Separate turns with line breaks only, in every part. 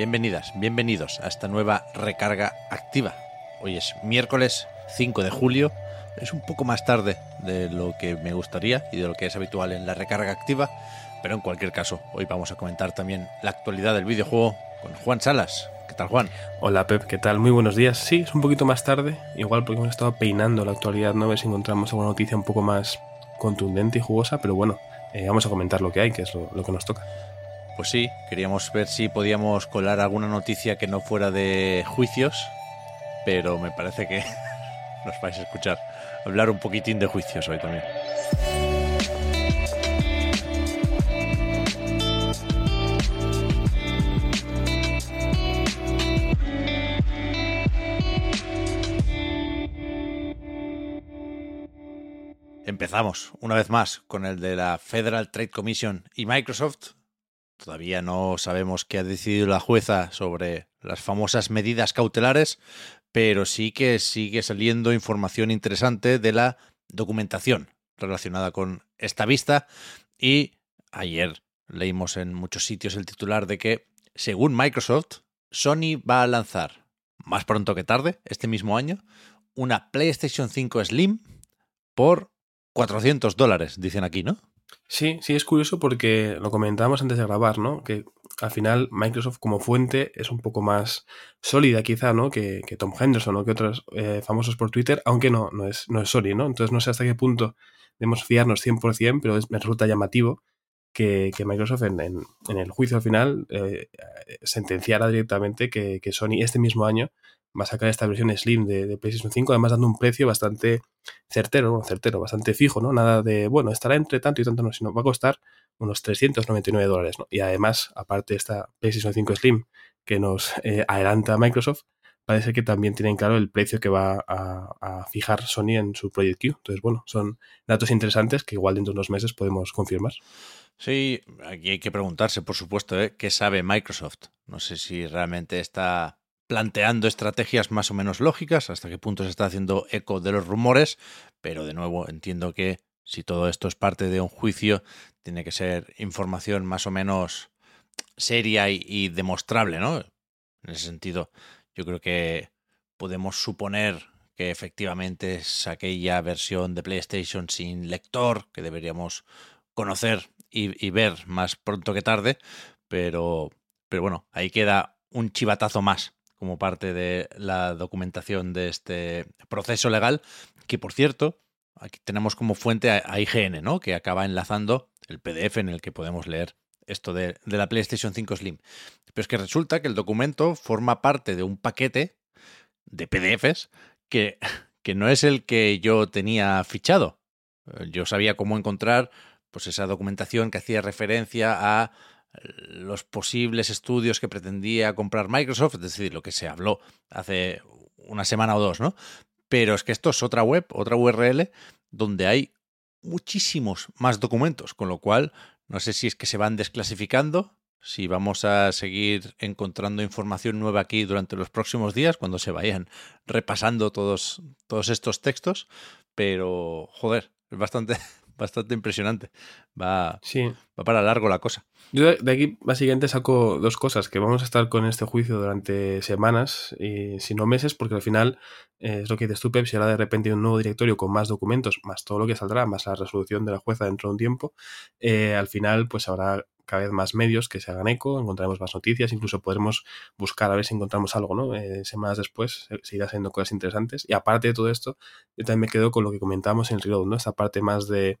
bienvenidas, bienvenidos a esta nueva recarga activa. Hoy es miércoles 5 de julio, es un poco más tarde de lo que me gustaría y de lo que es habitual en la recarga activa, pero en cualquier caso, hoy vamos a comentar también la actualidad del videojuego con Juan Salas. ¿Qué tal, Juan?
Hola Pep, ¿qué tal? Muy buenos días. Sí, es un poquito más tarde, igual porque hemos estado peinando la actualidad, ¿no? A si encontramos alguna noticia un poco más contundente y jugosa, pero bueno, eh, vamos a comentar lo que hay, que es lo que nos toca.
Pues sí, queríamos ver si podíamos colar alguna noticia que no fuera de juicios, pero me parece que nos vais a escuchar hablar un poquitín de juicios hoy también. Empezamos una vez más con el de la Federal Trade Commission y Microsoft. Todavía no sabemos qué ha decidido la jueza sobre las famosas medidas cautelares, pero sí que sigue saliendo información interesante de la documentación relacionada con esta vista. Y ayer leímos en muchos sitios el titular de que, según Microsoft, Sony va a lanzar, más pronto que tarde, este mismo año, una PlayStation 5 Slim por 400 dólares, dicen aquí, ¿no?
Sí, sí, es curioso porque lo comentábamos antes de grabar, ¿no? Que al final Microsoft como fuente es un poco más sólida quizá, ¿no? Que, que Tom Henderson o que otros eh, famosos por Twitter, aunque no, no, es, no es Sony, ¿no? Entonces no sé hasta qué punto debemos fiarnos 100%, pero es- me resulta llamativo que, que Microsoft en, en- el juicio al final eh, sentenciara directamente que, que Sony este mismo año va a sacar esta versión Slim de, PlayStation 5, además dando un precio bastante certero, bueno, certero, bastante fijo, ¿no? Nada de, bueno, estará entre tanto y tanto, no, sino va a costar unos 399 dólares, ¿no? Y además, aparte de esta PlayStation 5 Slim que nos eh, adelanta Microsoft, parece que también tienen claro el precio que va a, a fijar Sony en su Project Q. Entonces, bueno, son datos interesantes que igual dentro de unos meses podemos confirmar.
Sí, aquí hay que preguntarse, por supuesto, ¿eh? ¿qué sabe Microsoft? No sé si realmente está planteando estrategias más o menos lógicas, hasta qué punto se está haciendo eco de los rumores, pero de nuevo entiendo que si todo esto es parte de un juicio, tiene que ser información más o menos seria y, demostrable, ¿no? En ese sentido, yo creo que podemos suponer que efectivamente es aquella versión de PlayStation sin lector que deberíamos conocer y, y ver más pronto que tarde, pero, pero bueno, ahí queda un chivatazo más como parte de la documentación de este proceso legal, que por cierto, aquí tenemos como fuente a, IGN, ¿no? Que acaba enlazando el PDF en el que podemos leer esto de, de la PlayStation 5 Slim. Pero es que resulta que el documento forma parte de un paquete de PDFs que, que no es el que yo tenía fichado. Eh, Yo sabía cómo encontrar pues esa documentación que hacía referencia a los posibles estudios que pretendía comprar Microsoft, es decir, lo que se habló hace una semana o dos, ¿no? Pero es que esto es otra web, otra URL, donde hay muchísimos más documentos, con lo cual no sé si es que se van desclasificando, si vamos a seguir encontrando información nueva aquí durante los próximos días, cuando se vayan repasando todos, todos estos textos, pero joder, es bastante, bastante impresionante. Va,
Sí.
va para largo la cosa.
Yo de- aquí básicamente saco dos cosas, que vamos a estar con este juicio durante semanas, y si no meses, porque al final eh, es lo que dices tú, Pep, si ahora de repente hay un nuevo directorio con más documentos, más todo lo que saldrá, más la resolución de la jueza dentro de un tiempo, eh, al final pues habrá cada vez más medios que se hagan eco, encontraremos más noticias, incluso podremos buscar a ver si encontramos algo, ¿no? Eh, semanas después se, irá haciendo cosas interesantes. Y aparte de todo esto, yo también me quedo con lo que comentábamos en el Reload, ¿no? Esta parte más de,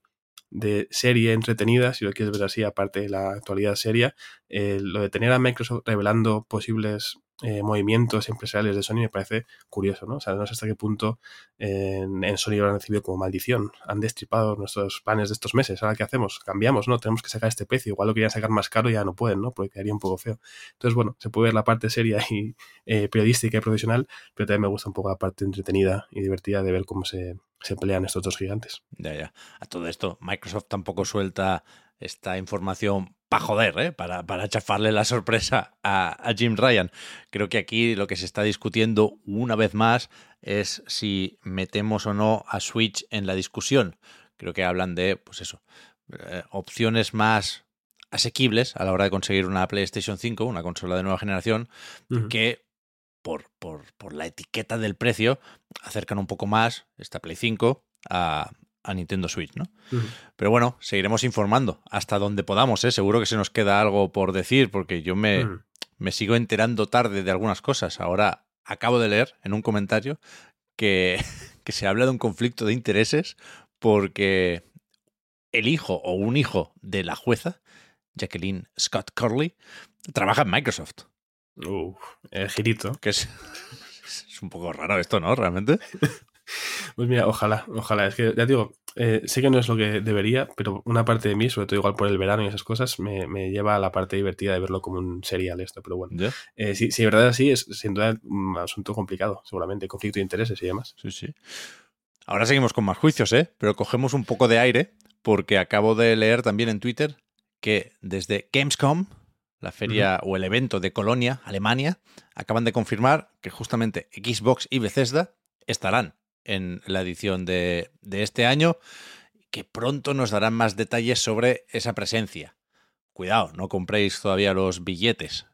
de serie entretenida, si lo quieres ver así, aparte de la actualidad seria, eh, lo de tener a Microsoft revelando posibles eh, movimientos empresariales de Sony me parece curioso, ¿no? O sea, no sé hasta qué punto en, Sony lo han recibido como maldición. Han destripado nuestros planes de estos meses. Ahora, ¿qué hacemos? Cambiamos, ¿no? Tenemos que sacar este precio. Igual lo querían sacar más caro ya no pueden, ¿no? Porque quedaría un poco feo. Entonces, bueno, se puede ver la parte seria y eh, periodística y profesional, pero también me gusta un poco la parte entretenida y divertida de ver cómo se, se pelean estos dos gigantes.
Ya, ya. A todo esto, Microsoft tampoco suelta esta información para joder, ¿eh? para, para chafarle la sorpresa a, Jim Ryan. Creo que aquí lo que se está discutiendo una vez más es si metemos o no a Switch en la discusión. Creo que hablan de, pues eso, eh, opciones más asequibles a la hora de conseguir una PlayStation 5, una consola de nueva generación, que por, por, por, la etiqueta del precio acercan un poco más esta Play 5 a, a Nintendo Switch, ¿no? Pero bueno, seguiremos informando hasta donde podamos, ¿eh? Seguro que se nos queda algo por decir, porque yo me, me sigo enterando tarde de algunas cosas. Ahora acabo de leer en un comentario que, que se habla de un conflicto de intereses porque el hijo o un hijo de la jueza, Jacqueline Scott Curley, trabaja en Microsoft.
Uh, el girito.
Que es, es un poco raro esto, ¿no? Realmente.
Pues mira, ojalá, ojalá. Es que ya digo, eh, sé que no es lo que debería, pero una parte de mí, sobre todo igual por el verano y esas cosas, me, lleva a la parte divertida de verlo como un serial esto. Pero bueno, eh, si, si de verdad es así, es sin duda un asunto complicado, seguramente, conflicto de intereses y demás.
Sí, sí. Ahora seguimos con más juicios, ¿eh? Pero cogemos un poco de aire porque acabo de leer también en Twitter que desde Gamescom, la feria o el evento de Colonia, Alemania, acaban de confirmar que justamente Xbox y Bethesda estarán en la edición de, este año, que pronto nos darán más detalles sobre esa presencia. Cuidado, no compréis todavía los billetes.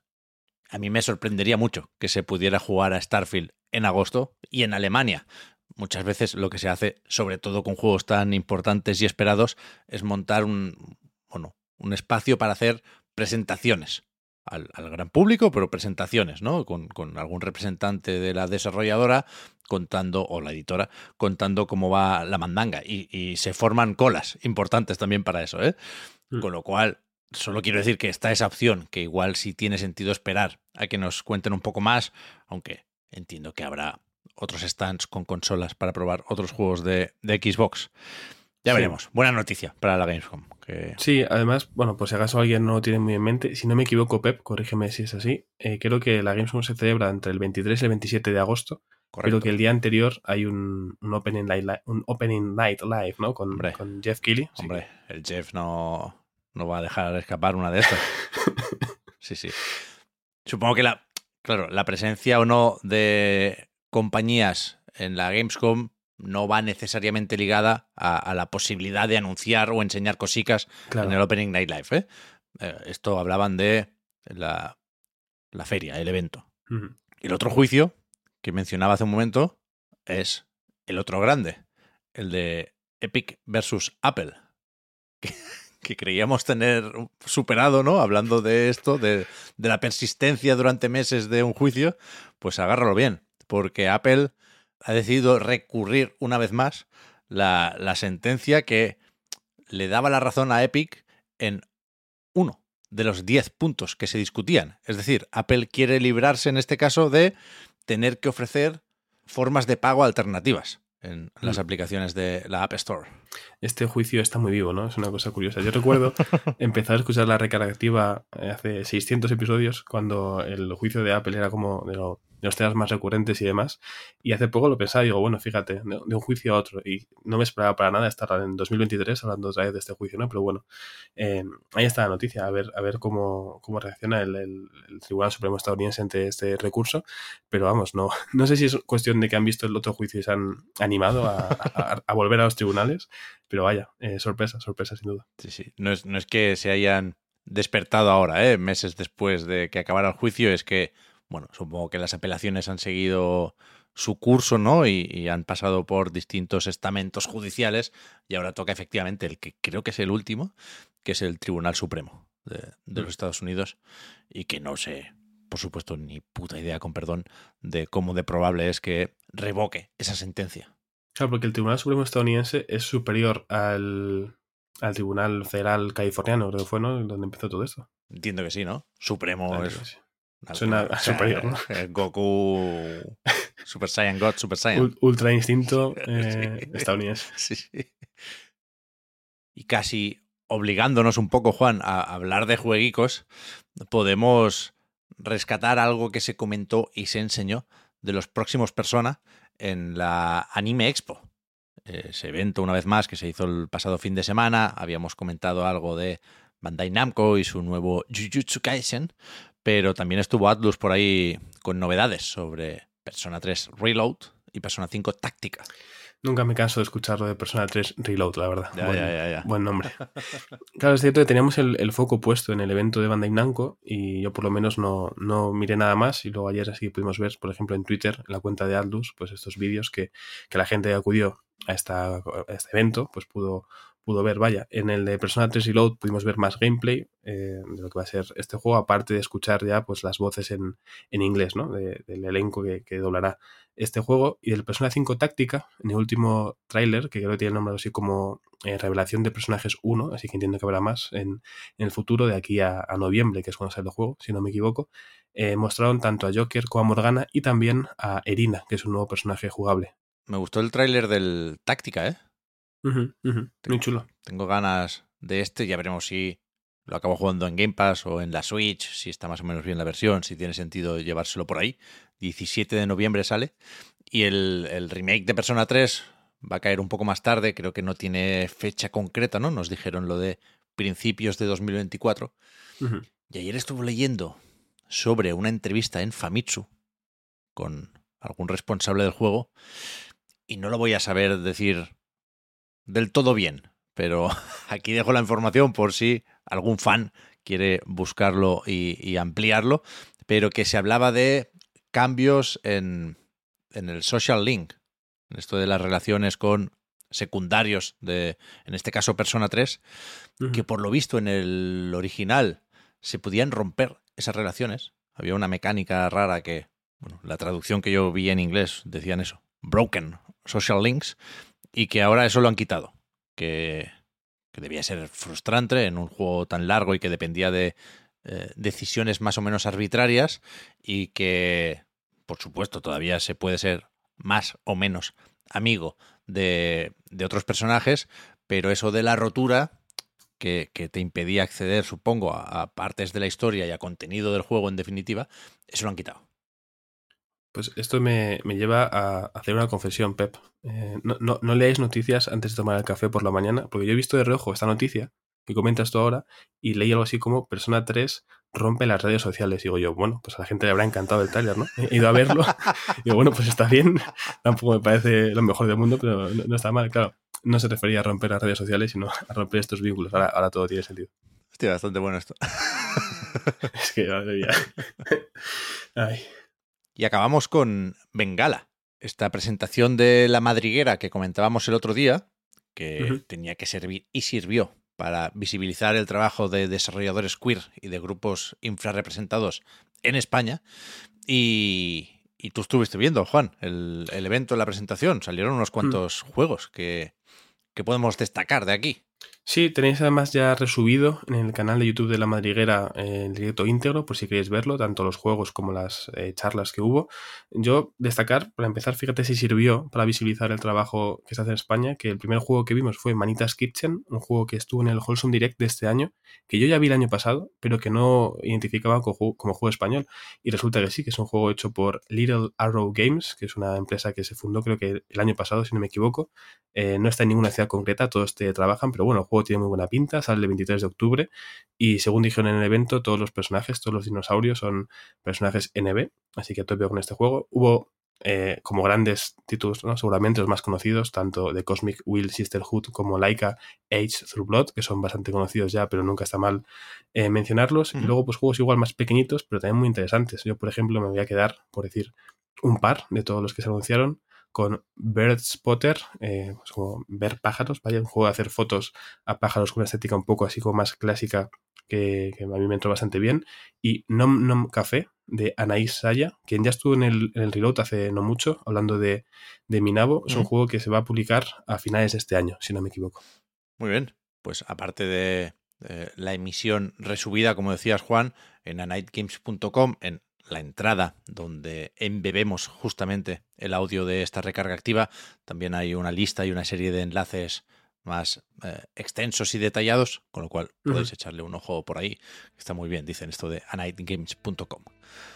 A mí me sorprendería mucho que se pudiera jugar a Starfield en agosto y en Alemania. Muchas veces lo que se hace, sobre todo con juegos tan importantes y esperados, es montar un, bueno, un espacio para hacer presentaciones al, gran público, pero presentaciones, ¿no? Con, algún representante de la desarrolladora contando, o la editora, contando cómo va la mandanga. Y, se forman colas importantes también para eso, ¿eh? Mm. Con lo cual, solo quiero decir que está esa opción, que igual sí tiene sentido esperar a que nos cuenten un poco más, aunque entiendo que habrá otros stands con consolas para probar otros juegos de, Xbox. Ya veremos. Buena noticia para la Gamescom.
Sí, además, bueno, por si acaso alguien no lo tiene muy en mente, si no me equivoco, Pep, corrígeme si es así, eh, creo que la Gamescom se celebra entre el 23 y el 27 de agosto, Correcto. pero que el día anterior hay un, un, opening, night, un opening Night Live, ¿no? Con, con Jeff Keighley.
Hombre, el Jeff no, no va a dejar escapar una de estas. sí, sí. Supongo que la, claro, la presencia o no de compañías en la Gamescom no va necesariamente ligada a, la posibilidad de anunciar o enseñar cosicas en el Opening Night Live. ¿eh? Eh, esto hablaban de la, feria, el evento. El otro juicio que mencionaba hace un momento es el otro grande, el de Epic versus Apple, que, creíamos tener superado, ¿no? Hablando de esto, de, de la persistencia durante meses de un juicio, pues agárralo bien, porque Apple ha decidido recurrir una vez más la, sentencia que le daba la razón a Epic en uno de los 10 puntos que se discutían. Es decir, Apple quiere librarse en este caso de tener que ofrecer formas de pago alternativas en las mm. aplicaciones de la App Store.
Este juicio está muy vivo, ¿no? Es una cosa curiosa. Yo recuerdo empezar a escuchar la recarga activa hace 600 episodios, cuando el juicio de Apple era como de lo los temas más recurrentes y demás. Y hace poco lo pensaba y digo, bueno, fíjate, de, un juicio a otro. Y no me esperaba para nada estar en 2023 hablando otra vez de este juicio, ¿no? Pero bueno, eh, ahí está la noticia, a ver, a ver cómo, cómo reacciona el, Tribunal Supremo estadounidense ante este recurso. Pero vamos, no, no sé si es cuestión de que han visto el otro juicio y se han animado a, volver a los tribunales, pero vaya, eh, sorpresa, sorpresa sin duda.
Sí, sí, no es, no es que se hayan despertado ahora, ¿eh? meses después de que acabara el juicio, es que bueno, supongo que las apelaciones han seguido su curso, ¿no? Y, han pasado por distintos estamentos judiciales y ahora toca efectivamente el que creo que es el último, que es el Tribunal Supremo de, de los Estados Unidos y que no sé, por supuesto, ni puta idea, con perdón, de cómo de probable es que revoque esa sentencia.
Claro, porque el Tribunal Supremo estadounidense es superior al, al Tribunal Federal Californiano, creo que fue, ¿no? Donde empezó todo esto.
Entiendo que sí, ¿no? Supremo
Claro
es...
que sí. Suena superior, ¿no?
eh, Goku, Super Saiyan God, Super Saiyan.
Ul- Ultra instinto eh,
Sí.
estadounidense.
Sí, sí. Y casi obligándonos un poco, Juan, a hablar de jueguicos, podemos rescatar algo que se comentó y se enseñó de los próximos Persona en la Anime Expo. Ese evento, una vez más, que se hizo el pasado fin de semana. Habíamos comentado algo de Bandai Namco y su nuevo Jujutsu Kaisen, pero también estuvo Atlus por ahí con novedades sobre Persona 3 Reload y Persona 5 Táctica.
Nunca me canso de escucharlo de Persona 3 Reload, la verdad.
Ya,
buen,
ya, ya,
buen nombre. Claro, es cierto que teníamos el, el foco puesto en el evento de Bandai Namco y yo por lo menos no, no miré nada más y luego ayer así pudimos ver, por ejemplo, en Twitter, en la cuenta de Atlus, pues estos vídeos que, que la gente acudió a, esta, a este evento, pues pudo, pudo ver. Vaya, en el de Persona 3 Reload pudimos ver más gameplay eh, de lo que va a ser este juego, aparte de escuchar ya pues las voces en, en inglés, ¿no? De- del elenco que, que doblará este juego. Y del Persona 5 Táctica, en el último tráiler, que creo que tiene el nombre así como eh, Revelación de Personajes 1, así que entiendo que habrá más en, el futuro, de aquí a, a noviembre, que es cuando sale el juego, si no me equivoco. eh, mostraron tanto a Joker como a Morgana y también a Erina, que es un nuevo personaje jugable.
Me gustó el tráiler del Táctica, ¿eh?
Ujú, Muy chulo.
Tengo ganas de este, ya veremos si lo acabo jugando en Game Pass o en la Switch, si está más o menos bien la versión, si tiene sentido llevárselo por ahí. 17 de noviembre sale. Y el, el remake de Persona 3 va a caer un poco más tarde, creo que no tiene fecha concreta, ¿no? Nos dijeron lo de principios de 2024.
Ujú.
Y ayer estuve leyendo sobre una entrevista en Famitsu con algún responsable del juego y no lo voy a saber decir del todo bien, pero aquí dejo la información por si algún fan quiere buscarlo y, y ampliarlo, pero que se hablaba de cambios en, en el social link, en esto de las relaciones con secundarios de, en este caso, Persona 3,
Ujú.
que por lo visto en el original se podían romper esas relaciones. Había una mecánica rara que, bueno, la traducción que yo vi en inglés decían eso, broken social links, y que ahora eso lo han quitado. Que, que debía ser frustrante en un juego tan largo y que dependía de eh, decisiones más o menos arbitrarias y que, por supuesto, todavía se puede ser más o menos amigo de, de otros personajes, pero eso de la rotura que, que te impedía acceder, supongo, a, a partes de la historia y a contenido del juego en definitiva, eso lo han quitado.
Pues esto me, me lleva a hacer una confesión, Pep. Eh, no, no, no leáis noticias antes de tomar el café por la mañana, porque yo he visto de reojo esta noticia que comentas tú ahora y leí algo así como Persona 3 rompe las redes sociales. Y digo yo, bueno, pues a la gente le habrá encantado el tráiler, ¿no? He ido a verlo y digo, bueno, pues está bien. Tampoco me parece lo mejor del mundo, pero no, no está mal. Claro, no se refería a romper las redes sociales, sino a romper estos vínculos. Ahora, ahora todo tiene sentido.
Hostia, bastante bueno esto.
Es que, madre mía. Ay.
Y acabamos con Bengala, esta presentación de la madriguera que comentábamos el otro día, que tenía que servir y sirvió para visibilizar el trabajo de desarrolladores queer y de grupos infrarrepresentados en España. Y, y tú estuviste viendo, Juan, el, el evento, la presentación. Salieron unos cuantos juegos que, que podemos destacar de aquí.
Sí, tenéis además ya resubido en el canal de YouTube de La Madriguera eh, el directo íntegro, por si queréis verlo, tanto los juegos como las eh, charlas que hubo. Yo destacar, para empezar, fíjate si sirvió para visibilizar el trabajo que se hace en España, que el primer juego que vimos fue Manitas Kitchen, un juego que estuvo en el Wholesome Direct de este año, que yo ya vi el año pasado, pero que no identificaba como juego, español. Y resulta que sí, que es un juego hecho por Little Arrow Games, que es una empresa que se fundó creo que el año pasado, si no me equivoco. Eh, no está en ninguna ciudad concreta, todos te trabajan, pero bueno, el tiene muy buena pinta, sale el 23 de octubre y según dijeron en el evento, todos los personajes, todos los dinosaurios son personajes NB, así que a tope con este juego. Hubo eh, como grandes títulos, ¿no? seguramente los más conocidos, tanto de Cosmic Will Sisterhood como Laika Age Through Blood, que son bastante conocidos ya, pero nunca está mal eh, mencionarlos. Y luego, pues juegos igual más pequeñitos, pero también muy interesantes. Yo, por ejemplo, me voy a quedar, por decir, un par de todos los que se anunciaron, con Bird Spotter, eh, pues como ver pájaros, vaya, un juego de hacer fotos a pájaros con una estética un poco así como más clásica que, que a mí me entró bastante bien. Y Nom Nom Café de Anaís Saya, quien ya estuvo en el, en el Reload hace no mucho, hablando de, de Minabo. Es un juego que se va a publicar a finales de este año, si no me equivoco.
Muy bien. Pues aparte de, de la emisión resubida, como decías Juan, en anightgames.com, en la entrada donde embebemos justamente el audio de esta recarga activa, también hay una lista y una serie de enlaces más eh, extensos y detallados, con lo cual podéis echarle un ojo por ahí. Está muy bien, dicen esto de anightgames.com.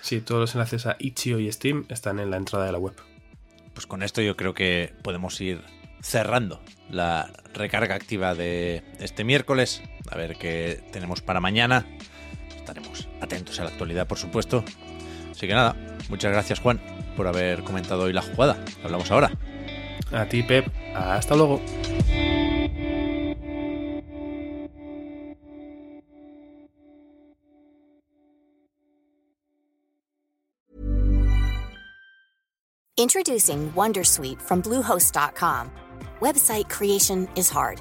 Sí, todos los enlaces a Itch.io y Steam están en la entrada de la web.
Pues con esto yo creo que podemos ir cerrando la recarga activa de este miércoles. A ver qué tenemos para mañana. Estaremos atentos a la actualidad, por supuesto. Así que nada, muchas gracias Juan por haber comentado hoy la jugada. Hablamos ahora.
A ti, Pep. Hasta luego.
Introducing Wondersuite from Bluehost.com. Website creation is hard,